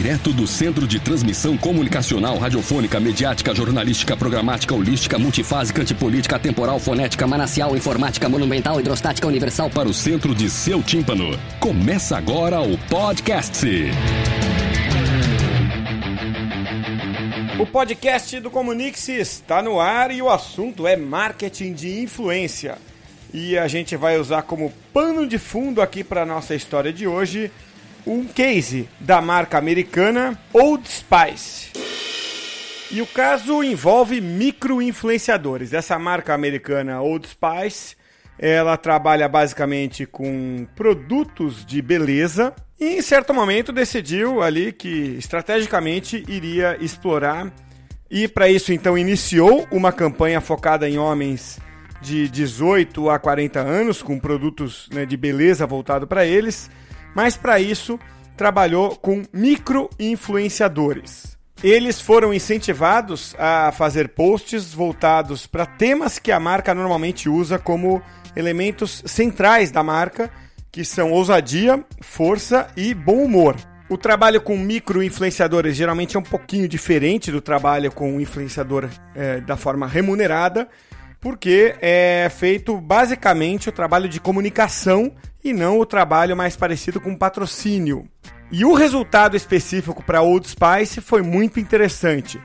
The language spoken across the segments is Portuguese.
Direto do Centro de Transmissão Comunicacional, Radiofônica, Mediática, Jornalística, Programática, Holística, Multifásica, Antipolítica, Temporal, Fonética, Manacial, Informática, Monumental, Hidrostática, Universal para o centro de seu tímpano. Começa agora o podcast. O podcast do Comunique-se está no ar e o assunto é marketing de influência. E a gente vai usar como pano de fundo aqui para nossa história de hoje um case da marca americana Old Spice. E o caso envolve micro-influenciadores. Essa marca americana Old Spice, ela trabalha basicamente com produtos de beleza e em certo momento decidiu ali que estrategicamente iria explorar e para isso então iniciou uma campanha focada em homens de 18 a 40 anos com produtos né, de beleza voltado para eles mas para isso trabalhou com micro-influenciadores. Eles foram incentivados a fazer posts voltados para temas que a marca normalmente usa como elementos centrais da marca, que são ousadia, força e bom humor. O trabalho com micro-influenciadores geralmente é um pouquinho diferente do trabalho com um influenciador é, da forma remunerada, porque é feito basicamente o trabalho de comunicação e não o trabalho mais parecido com patrocínio. E o resultado específico para Old Spice foi muito interessante.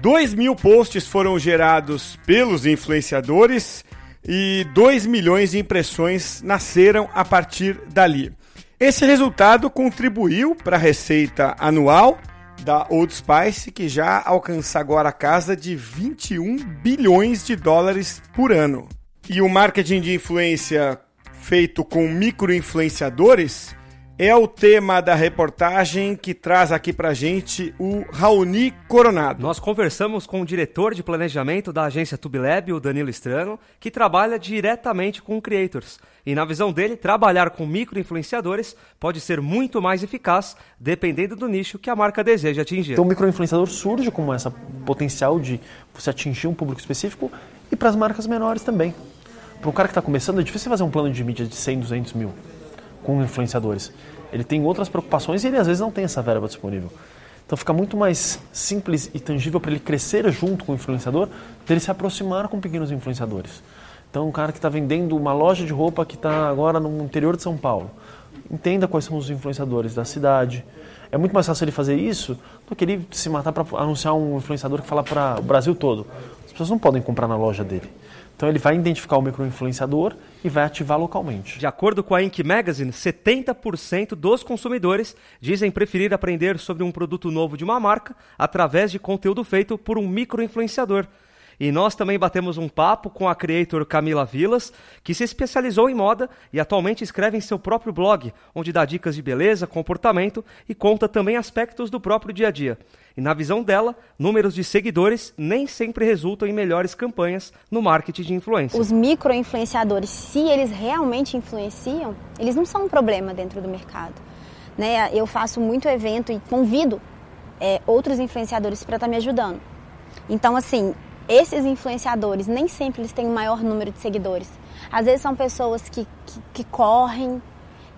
2 mil posts foram gerados pelos influenciadores e 2 milhões de impressões nasceram a partir dali. Esse resultado contribuiu para a receita anual da Old Spice, que já alcança agora a casa de 21 bilhões de dólares por ano. E o marketing de influência feito com microinfluenciadores é o tema da reportagem que traz aqui pra gente o Raoni Coronado. Nós conversamos com o diretor de planejamento da agência TubeLab, o Danilo Estrano, que trabalha diretamente com creators. E na visão dele, trabalhar com microinfluenciadores pode ser muito mais eficaz, dependendo do nicho que a marca deseja atingir. Então o microinfluenciador surge como essa potencial de você atingir um público específico e para as marcas menores também. Para um cara que está começando, é difícil fazer um plano de mídia de 100, 200 mil com influenciadores. Ele tem outras preocupações e ele às vezes não tem essa verba disponível. Então fica muito mais simples e tangível para ele crescer junto com o influenciador, dele se aproximar com pequenos influenciadores. Então um cara que está vendendo uma loja de roupa que está agora no interior de São Paulo, entenda quais são os influenciadores da cidade. É muito mais fácil ele fazer isso do que ele se matar para anunciar um influenciador que fala para o Brasil todo. As pessoas não podem comprar na loja dele. Então ele vai identificar o microinfluenciador e vai ativar localmente. De acordo com a Inc. Magazine, 70% dos consumidores dizem preferir aprender sobre um produto novo de uma marca através de conteúdo feito por um microinfluenciador. E nós também batemos um papo com a creator Camila Vilas, que se especializou em moda e atualmente escreve em seu próprio blog, onde dá dicas de beleza, comportamento e conta também aspectos do próprio dia a dia. E na visão dela, números de seguidores nem sempre resultam em melhores campanhas no marketing de influência. Os micro-influenciadores, se eles realmente influenciam, eles não são um problema dentro do mercado. Né? Eu faço muito evento e convido é, outros influenciadores para estar tá me ajudando. Então, assim, esses influenciadores nem sempre eles têm o maior número de seguidores. Às vezes são pessoas que, que, que correm,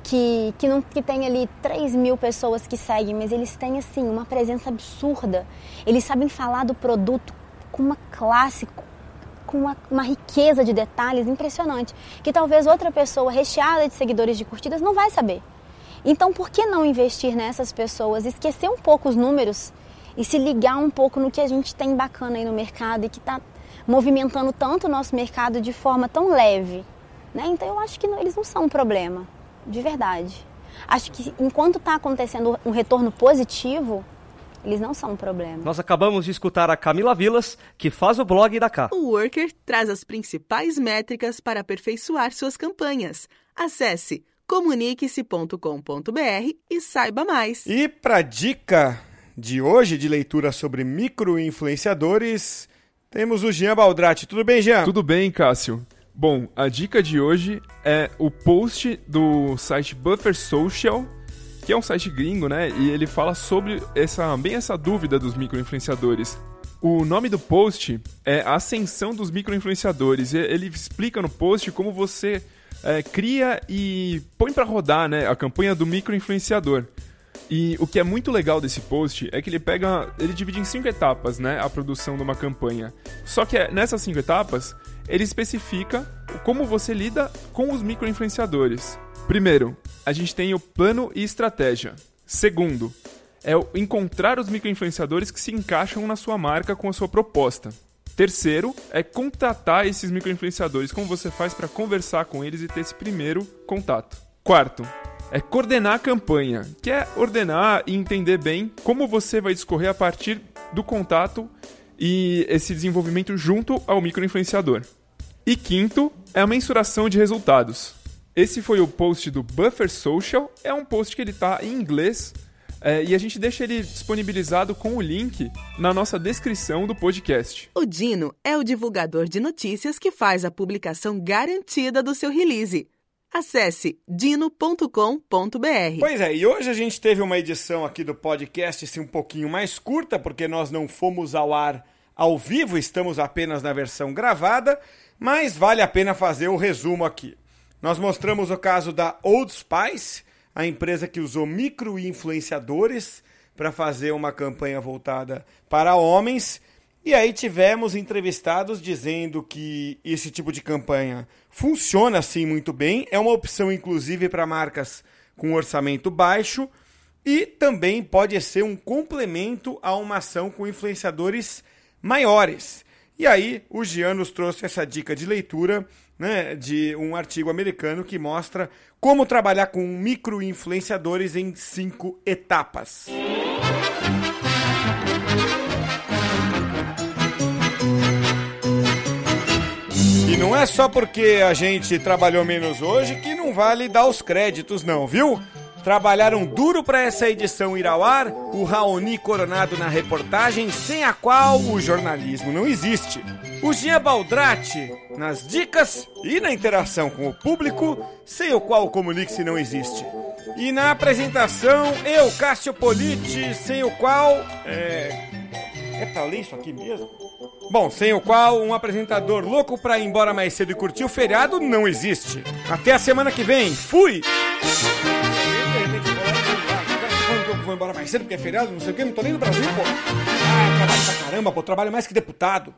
que, que, não, que tem ali 3 mil pessoas que seguem, mas eles têm assim uma presença absurda. Eles sabem falar do produto com uma classe, com uma, uma riqueza de detalhes impressionante, que talvez outra pessoa recheada de seguidores de curtidas não vai saber. Então, por que não investir nessas pessoas, esquecer um pouco os números e se ligar um pouco no que a gente tem bacana aí no mercado e que está movimentando tanto o nosso mercado de forma tão leve? Né? Então, eu acho que não, eles não são um problema de verdade. Acho que enquanto está acontecendo um retorno positivo, eles não são um problema. Nós acabamos de escutar a Camila Vilas, que faz o blog da Cá. O Worker traz as principais métricas para aperfeiçoar suas campanhas. Acesse comunique-se.com.br e saiba mais. E para dica de hoje de leitura sobre microinfluenciadores, temos o Jean Baldrati. Tudo bem, Jean? Tudo bem, Cássio. Bom, a dica de hoje é o post do site Buffer Social, que é um site gringo, né? E ele fala sobre essa bem essa dúvida dos microinfluenciadores. O nome do post é Ascensão dos Microinfluenciadores. Ele explica no post como você é, cria e põe para rodar né, a campanha do microinfluenciador. E o que é muito legal desse post é que ele pega. Ele divide em cinco etapas, né? A produção de uma campanha. Só que é, nessas cinco etapas, ele especifica como você lida com os microinfluenciadores. Primeiro, a gente tem o plano e estratégia. Segundo, é encontrar os microinfluenciadores que se encaixam na sua marca com a sua proposta. Terceiro é contratar esses microinfluenciadores, como você faz para conversar com eles e ter esse primeiro contato. Quarto, é coordenar a campanha, que é ordenar e entender bem como você vai discorrer a partir do contato e esse desenvolvimento junto ao microinfluenciador. E quinto é a mensuração de resultados. Esse foi o post do Buffer Social, é um post que ele está em inglês, é, e a gente deixa ele disponibilizado com o link na nossa descrição do podcast. O Dino é o divulgador de notícias que faz a publicação garantida do seu release. Acesse dino.com.br. Pois é, e hoje a gente teve uma edição aqui do podcast assim, um pouquinho mais curta, porque nós não fomos ao ar ao vivo, estamos apenas na versão gravada, mas vale a pena fazer o resumo aqui. Nós mostramos o caso da Old Spice, a empresa que usou micro-influenciadores para fazer uma campanha voltada para homens. E aí tivemos entrevistados dizendo que esse tipo de campanha funciona assim muito bem, é uma opção inclusive para marcas com orçamento baixo e também pode ser um complemento a uma ação com influenciadores maiores. E aí o Gian nos trouxe essa dica de leitura né, de um artigo americano que mostra como trabalhar com micro-influenciadores em cinco etapas. E não é só porque a gente trabalhou menos hoje que não vale dar os créditos, não, viu? trabalharam duro para essa edição ir ao ar, o Raoni Coronado na reportagem, sem a qual o jornalismo não existe. O Gia Baldrati nas dicas e na interação com o público, sem o qual o Comunique-se não existe. E na apresentação, eu, Cássio Politi, sem o qual. É. É pra ler isso aqui mesmo? Bom, sem o qual um apresentador louco pra ir embora mais cedo e curtir o feriado não existe. Até a semana que vem. Fui! vou embora mais cedo porque é feriado, não sei o que, não tô nem no Brasil, pô. Ah, trabalho pra caramba, pô, trabalho mais que deputado.